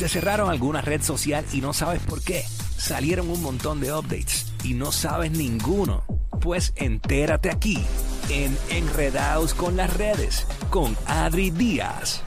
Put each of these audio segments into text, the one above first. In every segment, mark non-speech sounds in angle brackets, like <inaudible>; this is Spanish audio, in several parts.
¿Te cerraron alguna red social y no sabes por qué? ¿Salieron un montón de updates y no sabes ninguno? Pues entérate aquí en Enredados con las redes con Adri Díaz.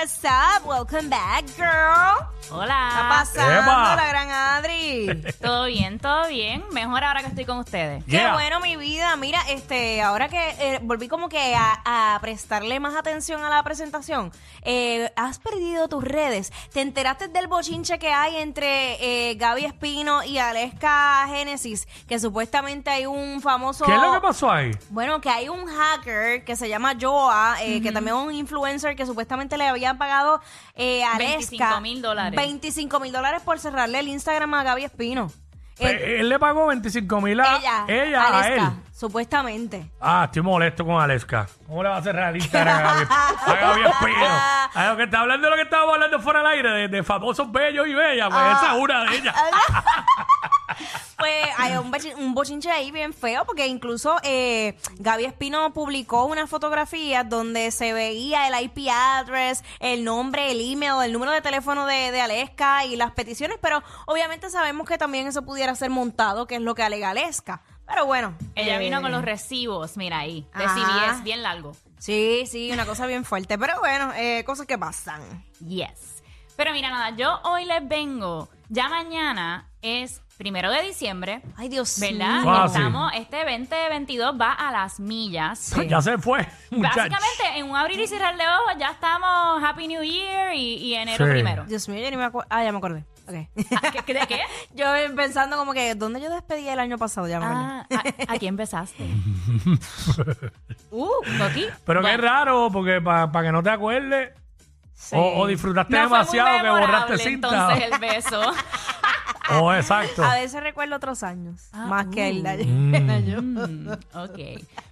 What's up? Welcome back, girl. ¿Qué Hola. pasando, Epa. la gran Adri? <laughs> Todo bien, todo bien. Mejor ahora que estoy con ustedes. Qué Yeah. bueno, mi vida. Mira, este, ahora que eh, volví como que a, a prestarle más atención a la presentación, eh, has perdido tus redes. ¿Te enteraste del bochinche que hay entre eh, Gaby Espino y Aleska Génesis? Que supuestamente hay un famoso... ¿Qué es lo que pasó ahí? Bueno, que hay un hacker que se llama Joa, eh, que también es un influencer que supuestamente le habían pagado eh, a Aleska 25,000 dólares. 25 mil dólares por cerrarle el Instagram a Gaby Espino. El- Eh, él le pagó 25 mil a ella, ella, a Aleska, él. supuestamente. Ah, estoy molesto con Aleska. ¿Cómo le va a cerrar el Instagram a Gaby, <laughs> a Gaby Espino? A lo que está hablando de lo que estábamos hablando fuera del aire, de, de famosos bellos y bellas. Pues Ah. esa es una de ellas. <laughs> Pues hay un, bochi- un bochinche ahí bien feo, porque incluso eh, Gaby Espino publicó una fotografía donde se veía el IP address, el nombre, el email, el número de teléfono de, de Aleska y las peticiones, pero obviamente sabemos que también eso pudiera ser montado, que es lo que alega Aleska. Pero bueno. Ella eh, vino con los recibos, mira ahí, de. CBS, bien largo. Sí, sí, una cosa bien fuerte, pero bueno, eh, cosas que pasan. Yes. Pero mira, nada, yo hoy les vengo, ya mañana es primero de diciembre, Ay, Dios ¿verdad? Ah. Estamos, este 2022 va a las millas. <laughs> Ya se fue, muchacho. Básicamente, en un abrir y cerrar de ojos ya estamos Happy New Year y, y enero Sí. primero. Dios mío, yo ni me acuerdo. Ah, ya me acordé. Ok. Ah, ¿qué- ¿De qué? <laughs> yo pensando como que, ¿dónde yo despedí el año pasado? Ya me acordé. Ah, ¿a- aquí empezaste. <laughs> uh, Coqui. Pero qué Bueno. raro, porque para que no te acuerdes, Sí. o, o disfrutaste No fue muy demasiado que borraste memorable, cinta. Entonces el beso. Oh, <laughs> exacto. A veces recuerdo otros años, Ah, más que el de Mm. <laughs> ayer. Mm, ok.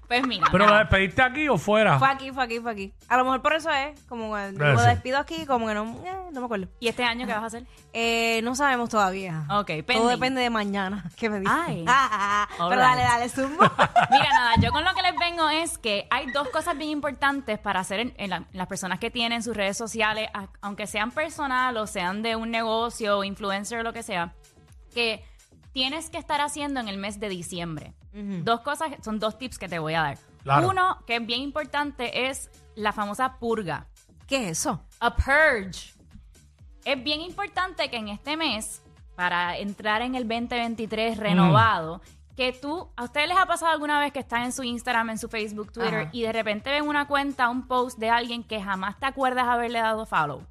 Pues mira. ¿Pero nada. la despediste aquí o fuera? Fue aquí, fue aquí, fue aquí. A lo mejor por eso es, como que lo despido aquí, como que no, eh, no me acuerdo. ¿Y este año qué vas a hacer? Eh, no sabemos todavía. Ok, Todo depende de mañana, <laughs> que me. Ay. Pero All dale, right. dale, zumba. Mira, nada, yo con lo que les vengo es que hay dos cosas bien importantes para hacer en, en la- en las personas que tienen sus redes sociales, a- aunque sean personal o sean de un negocio, influencer o lo que sea, que tienes que estar haciendo en el mes de diciembre. Dos cosas, son dos tips que te voy a dar. Claro. Uno, que es bien importante, es la famosa purga. ¿Qué es eso? A purge. Es bien importante que en este mes, para entrar en el 2023 Mm. renovado, que tú, a ustedes les ha pasado alguna vez que están en su Instagram, en su Facebook, Twitter, Ajá. y de repente ven una cuenta, un post de alguien que jamás te acuerdas haberle dado follow.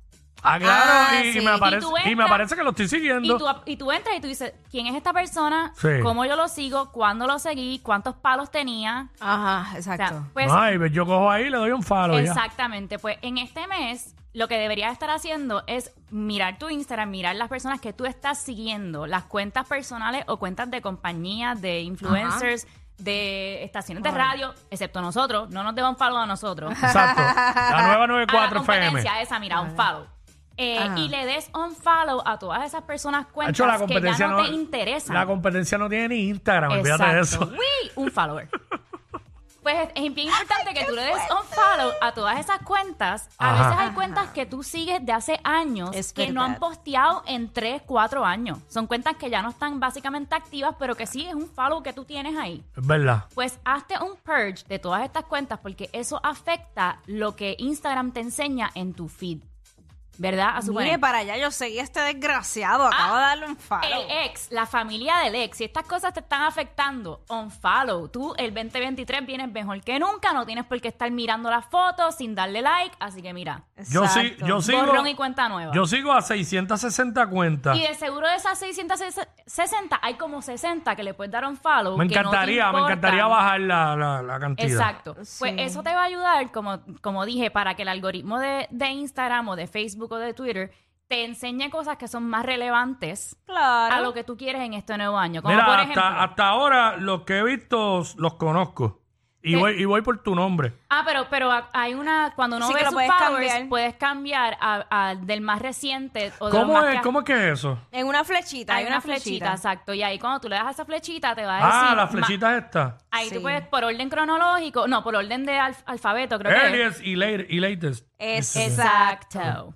Ah, claro, Ah, y, y sí. me aparece, Y tú y me entras- aparece que lo estoy siguiendo. Y tú, y tú entras y tú dices, ¿quién es esta persona? Sí. ¿Cómo yo lo sigo? ¿Cuándo lo seguí? ¿Cuántos palos tenía? Ajá, O sea, exacto. pues, Ay, pues yo cojo ahí y le doy un follow ya. Exactamente, pues en este mes lo que deberías estar haciendo es mirar tu Instagram, mirar las personas que tú estás siguiendo, las cuentas personales o cuentas de compañías, de influencers, de estaciones de radio, excepto nosotros, no nos un follow a nosotros. Exacto. La nueva <laughs> a la 94 FM. competencia esa, mira, un follow. Eh, Ajá. y le des un follow a todas esas personas cuentas Hacho, la que ya competencia no, te interesan. La competencia no tiene ni Instagram, olvídate de Exacto. eso. Uy, un follower. <laughs> Pues es, es bien importante que tú le des un follow a todas esas cuentas. A Ajá. veces hay cuentas que tú sigues de hace años Es que no han verdad. posteado en 3, 4 años. Son cuentas que ya no están básicamente activas, pero que sí es un follow que tú tienes ahí. Es verdad. Pues hazte un purge de todas estas cuentas porque eso afecta lo que Instagram te enseña en tu feed. ¿Verdad? A suponer. Mire para allá, yo seguí a este desgraciado. Acabo de darle un follow. El ex, la familia del ex, si estas cosas te están afectando, unfollow. Tú el 2023 vienes mejor que nunca, no tienes por qué estar mirando las fotos sin darle like, así que mira, Yo, sí, Exacto. yo sigo. borrón y cuenta nueva. Yo sigo a 660 cuentas. y de seguro de esas 660 hay como 60 que le puedes dar un follow. Me que no te encantaría, me encantaría bajar la, la, la cantidad. Exacto. Sí. Pues eso te va a ayudar, como, como dije, para que el algoritmo de, de Instagram o de Facebook o de Twitter te enseñe cosas que son más relevantes Claro. a lo que tú quieres en este nuevo año. Como Mira, por hasta, ejemplo. hasta ahora los que he visto los conozco. Y, voy, y voy por tu nombre. Ah, pero, pero hay una, cuando uno Sí, ve que lo sus puedes followers, cambiar. puedes cambiar a, a del más reciente o de ¿Cómo más es, que- ¿Cómo es que es eso? En una flechita. Hay una flechita, exacto. Y ahí cuando tú le das a esa flechita, te va a decir... Ah, la flechita esta. Ahí Sí. tú puedes, por orden cronológico, no, por orden de alf- alfabeto, creo que es. Earliest y, late- y latest. Es- Exacto.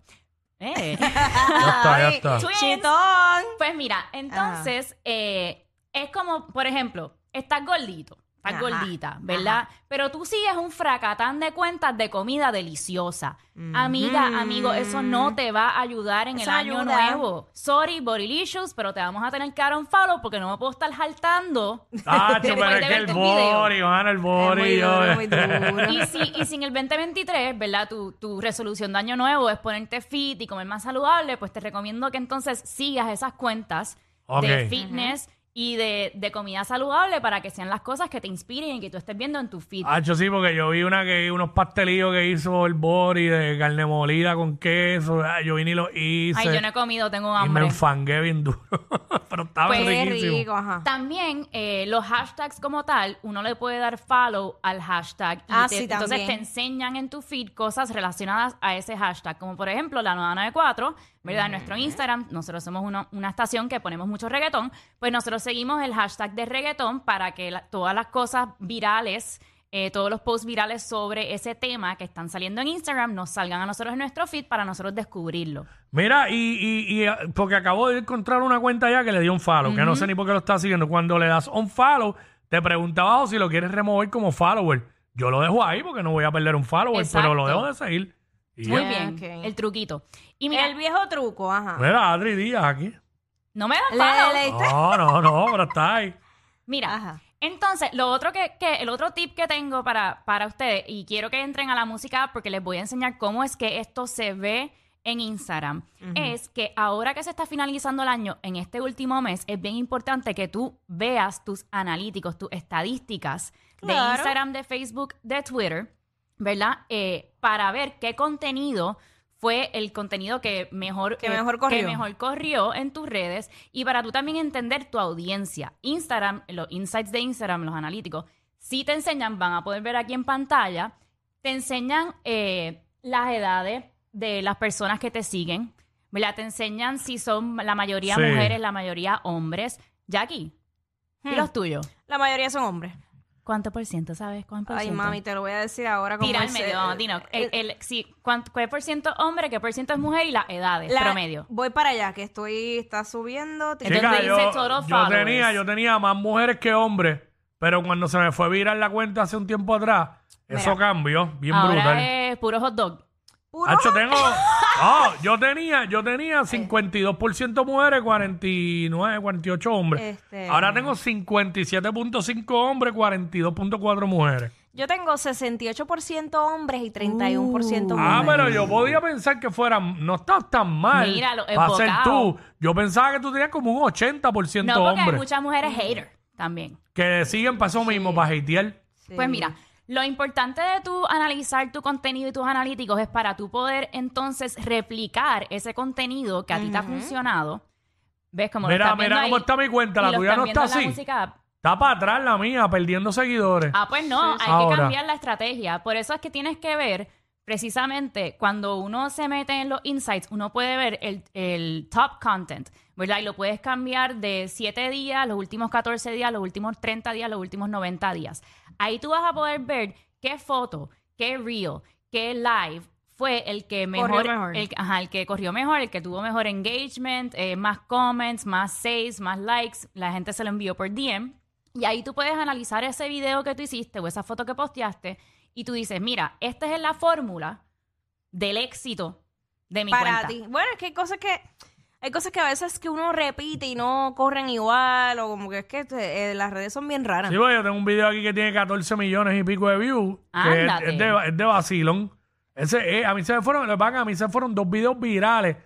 Eh. Ya está, ya está. Twins. Chitón. Pues mira, entonces eh, es como, por ejemplo, estás gordito, estás Ajá, gordita, ¿verdad? Pero tú sigues un fracatán de cuentas de comida deliciosa. Amiga, amigo, eso no te va a ayudar en Eso el año ayuda. nuevo. Sorry, Bodylicious, pero te vamos a tener que dar un follow porque no me puedo estar jaltando. Tacho, <laughs> después pero de es que el verte un video. bori, el Es bori. muy yo- duro, muy duro. Y si, y si en el 2023, ¿verdad? Tu, tu resolución de año nuevo es ponerte fit y comer más saludable, pues te recomiendo que entonces sigas esas cuentas Ok. de fitness y de, de comida saludable para que sean las cosas que te inspiren y que tú estés viendo en tu feed. Hacho, sí, porque yo vi una que unos pastelillos que hizo el Bori de carne molida con queso. Ah, Yo vine y lo hice. Ay, yo no he comido, tengo y me hambre. enfangué bien duro. <laughs> Pero estaba Pues, Qué riquísimo. rico, ajá. También eh, los hashtags como tal, uno le puede dar follow al hashtag. Y Ah, te- sí, entonces también. te enseñan en tu feed cosas relacionadas a ese hashtag. Como por ejemplo la 994, ¿verdad? En nuestro Instagram, nosotros somos uno- una estación que ponemos mucho reggaetón. Pues nosotros seguimos el hashtag de reggaetón para que la- todas las cosas virales. eh, todos los posts virales sobre ese tema que están saliendo en Instagram nos salgan a nosotros en nuestro feed para nosotros descubrirlo. Mira, y, y, y, eh, porque acabo de encontrar una cuenta ya que le dio un follow, que no sé ni por qué lo está siguiendo. Cuando le das un follow, te pregunta abajo si lo quieres remover como follower. Yo lo dejo ahí porque no voy a perder un follower, pero lo Exacto. dejo de seguir. Muy bien, ok. el truquito. Y mira, El viejo truco, ajá. Mira, Adri Díaz aquí. no me dan Le- follow. le- <laughs> ¿Leíste? No, no, no, pero está ahí. Mira, Ajá. entonces, lo otro que, que- el otro tip que tengo para, para ustedes, y quiero que entren a la música porque les voy a enseñar cómo es que esto se ve en Instagram, es que ahora que se está finalizando el año, en este último mes, es bien importante que tú veas tus analíticos, tus estadísticas de Claro. Instagram, de Facebook, de Twitter, ¿verdad? Eh, para ver qué contenido fue el contenido que mejor, Que mejor corrió. que mejor corrió en tus redes y para tú también entender tu audiencia. Instagram, los insights de Instagram, los analíticos, si te enseñan, van a poder ver aquí en pantalla, te enseñan eh, las edades de las personas que te siguen, ¿verdad? Te enseñan si son la mayoría Sí. mujeres, la mayoría hombres. Jackie, ¿y Hmm. los tuyos? La mayoría son hombres. ¿Cuánto por ciento sabes? ¿Cuánto por Ay, ciento? mami, te lo voy a decir ahora como Tira al el- medio, vamos, dinos. El, el- sí, ¿cuánto, ¿Qué por ciento hombre, qué por ciento es mujer y las edades La- promedio? Voy para allá, que estoy, está subiendo. Entonces Chica, dice yo, total yo followers. tenía, yo tenía más mujeres que hombres, pero cuando se me fue viral la cuenta hace un tiempo atrás, eso Mira. cambió, bien Ahora brutal. es puro hot dog. Puro- Hacho, tengo. No, yo tenía, yo tenía 52% mujeres, 49, 48 hombres. Este- Ahora tengo 57.5 hombres, 42.4 mujeres. Yo tengo 68% hombres y 31% Uh. Ah, mujeres. pero yo podía pensar que fueran, no estás tan mal. Mira, lo para ser enfocado. tú. Yo pensaba que tú tenías como un 80% No, porque hay hombres muchas mujeres hater también. que siguen para eso mismo, para hatear. Sí. Pues mira, lo importante de tú analizar tu contenido y tus analíticos es para tú poder entonces replicar ese contenido que a ti te ha funcionado. ¿Ves cómo lo Mira, viendo mira cómo ahí? está mi cuenta, la lo tuya no está así. Está para atrás la mía, perdiendo seguidores. Ah, pues no, hay Ahora. que cambiar la estrategia. Por eso es que tienes que ver, precisamente, cuando uno se mete en los insights, uno puede ver el, el top content, ¿verdad? Y lo puedes cambiar de 7 días, los últimos 14 días, los últimos 30 días, los últimos 90 días. Ahí tú vas a poder ver qué foto, qué reel, qué live fue el que mejor, Corrió mejor. El, ajá, el que corrió mejor, el que tuvo mejor engagement, eh, más comments, más saves, más likes, la gente se lo envió por DM. Y ahí tú puedes analizar ese video que tú hiciste o esa foto que posteaste y tú dices, mira, esta es la fórmula del éxito de mi para cuenta. ti. Bueno, es que hay cosas que hay cosas que a veces que uno repite y no corren igual o como que es que eh, las redes son bien raras. Sí, pues yo tengo un video aquí que tiene 14 millones y pico de views. Que es, es de, es de vacilón. Ese, eh, a mí se me fueron, que a mí se fueron dos videos virales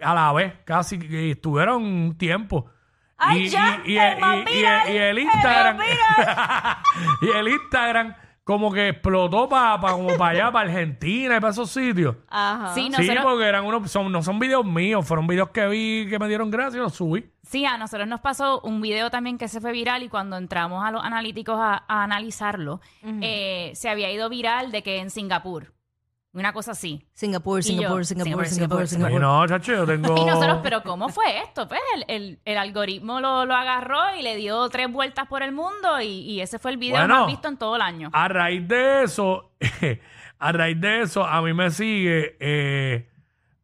a la vez, casi, que estuvieron un tiempo. ¡Ay, y, ya! y- y- ¡El y- y- viral! y el ¡El Instagram. <laughs> y el Instagram como que explotó para como para allá, para Argentina y para esos sitios. Ajá. Sí, porque eran unos, son, no son videos míos, fueron videos que vi que me dieron gracias y los subí. sí, a nosotros nos pasó un video también que se fue viral y cuando entramos a los analíticos a, a analizarlo, eh, se había ido viral de que en Singapur, una cosa así. Singapur, Singapur, Singapur, Singapur, Singapur, Y no, chacho, yo tengo. <laughs> Y nosotros, pero ¿cómo fue esto? Pues el, el- el algoritmo lo, lo agarró y le dio tres vueltas por el mundo y, y ese fue el video Bueno. más visto en todo el año. A raíz de eso, <laughs> a raíz de eso, a mí me sigue eh,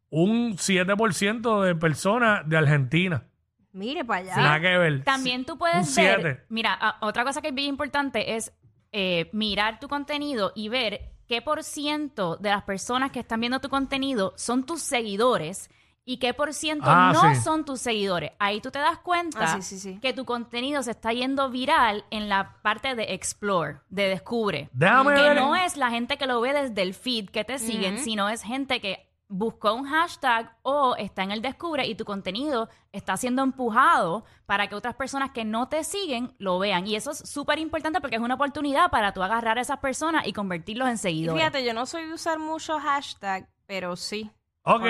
un 7% de personas de Argentina. Mire para allá. Nada que ver. También tú Un puedes siete. ver, mira, a- otra cosa que es bien importante es eh, mirar tu contenido y ver qué por ciento de las personas que están viendo tu contenido son tus seguidores y qué por ciento Ah, no sí. son tus seguidores. Ahí tú te das cuenta Ah, sí, sí, sí. que tu contenido se está yendo viral en la parte de explore, de descubre. Déjame que ver. no es la gente que lo ve desde el feed que te siguen, sino es gente que buscó un hashtag o está en el descubre y tu contenido está siendo empujado para que otras personas que no te siguen lo vean. Y eso es súper importante porque es una oportunidad para tú agarrar a esas personas y convertirlos en Y seguidores. fíjate, yo no soy de usar mucho hashtag, pero sí. Ok,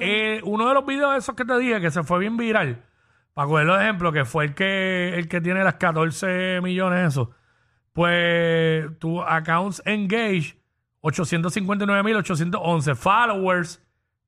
eh, uno de los videos esos que te dije que se fue bien viral, para cogerlo de ejemplo, que fue el que, el que tiene las 14 millones eso, pues tu accounts engage 859.811, followers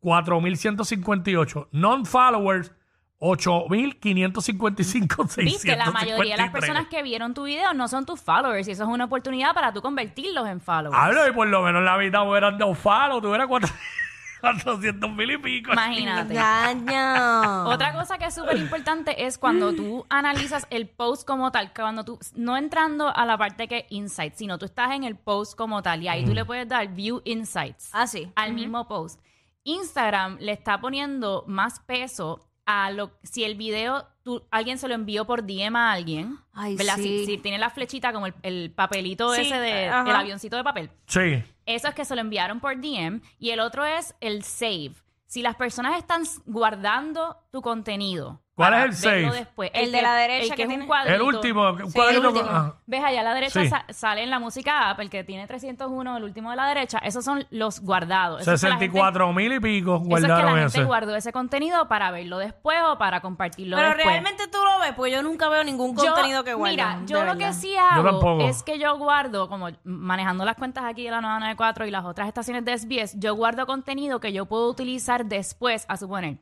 4.158, non-followers 8.555, Viste, la mayoría de las 653. personas que vieron tu video no son tus followers y eso es una oportunidad para tú convertirlos en followers. Hablo y por lo menos la mitad hubieran dado follow, tuviera 400 <laughs> mil y pico. Imagínate. Engaño. <laughs> Otra cosa que es súper importante es cuando tú analizas el post como tal, que cuando tú, no entrando a la parte que es insight, sino tú estás en el post como tal y ahí tú le puedes dar view insights Ah, sí. al mismo post. Instagram le está poniendo más peso a lo si el video tú, alguien se lo envió por DM a alguien, Ay, ¿verdad? sí. Si, si tiene la flechita como el, el papelito Sí, ese de ajá. el avioncito de papel. Sí. Eso es que se lo enviaron por DM. Y el otro es el save. Si las personas están guardando tu contenido. ¿Cuál para es el verlo save? Después, El de la derecha el que es tiene- un cuadrito. El último, un Sí, cuadrito el último. ajá. ¿Ves? Allá a la derecha Sí. sa- sale en la música app, el que tiene 301, el último de la derecha. Esos son los guardados. Eso es que la gente- 64 mil y pico Eso es que la gente ese. guardó ese contenido para verlo después o para compartirlo Pero después. realmente tú lo ves, pues yo nunca veo ningún Yo- contenido que guarden. Mira, de yo lo verdad. que sí hago tampoco. es que yo guardo, como manejando las cuentas aquí de la 994 y las otras estaciones de SBS, yo guardo contenido que yo puedo utilizar después, a suponer.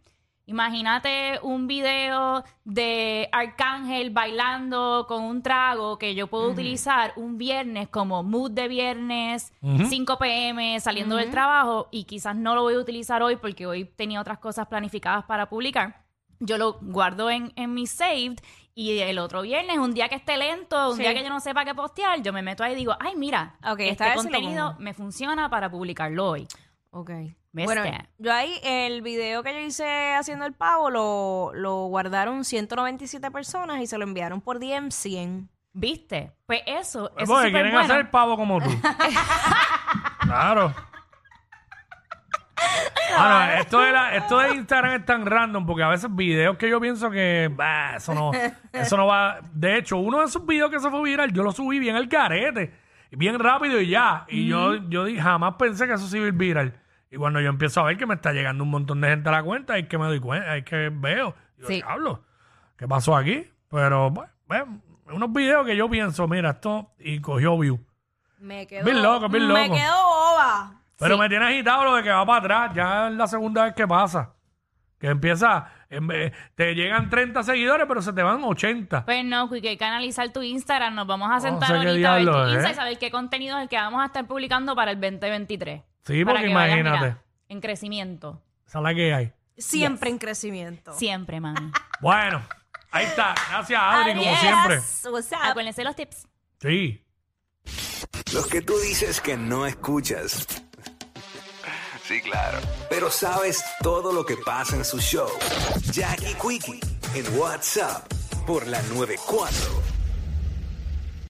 Imagínate un video de Arcángel bailando con un trago que yo puedo utilizar un viernes como mood de viernes, 5 pm, saliendo del trabajo y quizás no lo voy a utilizar hoy porque hoy tenía otras cosas planificadas para publicar yo lo guardo en, en mi saved y el otro viernes, un día que esté lento, un Sí. día que yo no sepa qué postear, yo me meto ahí y digo, ay, mira, Ok, esta este contenido me funciona para publicarlo hoy. Ok. Bueno, yo ahí, el video que yo hice haciendo el pavo, lo, lo guardaron 197 personas y se lo enviaron por DM 100. ¿Viste? Pues eso, Pues eso porque es quieren bueno. hacer el pavo como tú. <laughs> claro. Ah, no, esto, de la- esto de Instagram es tan random porque a veces videos que yo pienso que bah, eso no eso no va. De hecho, uno de esos videos que se fue viral, yo lo subí bien al carete, bien rápido y ya. Y yo, yo di- jamás pensé que eso se iba a ir viral. Y cuando yo empiezo a ver que me está llegando un montón de gente a la cuenta, es que me doy cuenta, es que veo. Yo, Sí. diablo, ¿qué pasó aquí? Pero, bueno, bueno, unos videos que yo pienso, mira, esto, y cogió view. Me quedo, Bien loco, bien Me loco. quedo boba. Pero me tiene agitado lo de que va para atrás. Ya es la segunda vez que pasa. Que empieza, en vez- te llegan 30 seguidores, pero se te van 80. Pues no, Quique, hay que analizar tu Instagram. Nos vamos a sentar sé qué ahorita a ver diablo tu. Instagram y saber qué contenido es el que vamos a estar publicando para el 2023. Sí, Para porque que vayas, imagínate. mira, en crecimiento. Esa es la que hay. Siempre en crecimiento. Siempre, mami. <laughs> Bueno, ahí está. Gracias, Adri, como siempre. What's up? Acuérdense los tips. Sí. Los que tú dices que no escuchas. Sí, claro. Pero sabes todo lo que pasa en su show. Jackie Quickie en WhatsApp por la 94.